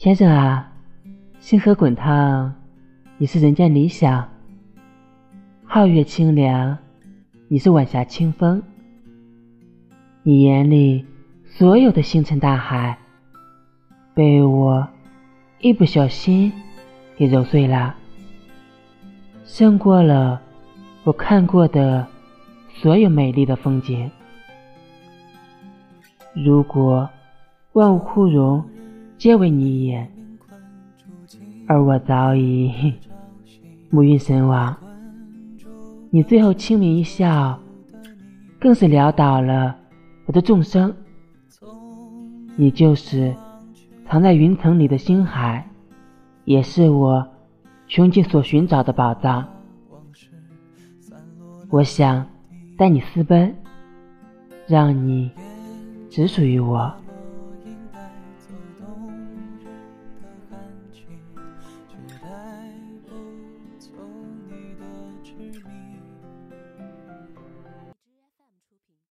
先生啊，星河滚烫，你是人间理想；皓月清凉，你是晚霞清风。你眼里所有的星辰大海，被我一不小心给揉碎了，胜过了我看过的所有美丽的风景。如果万物枯荣，皆为你一眼，而我早已 暮云神往。你最后清明一笑，更是潦倒了我的众生。你就是藏在云层里的星海，也是我穷尽所寻找的宝藏。我想带你私奔，让你只属于我。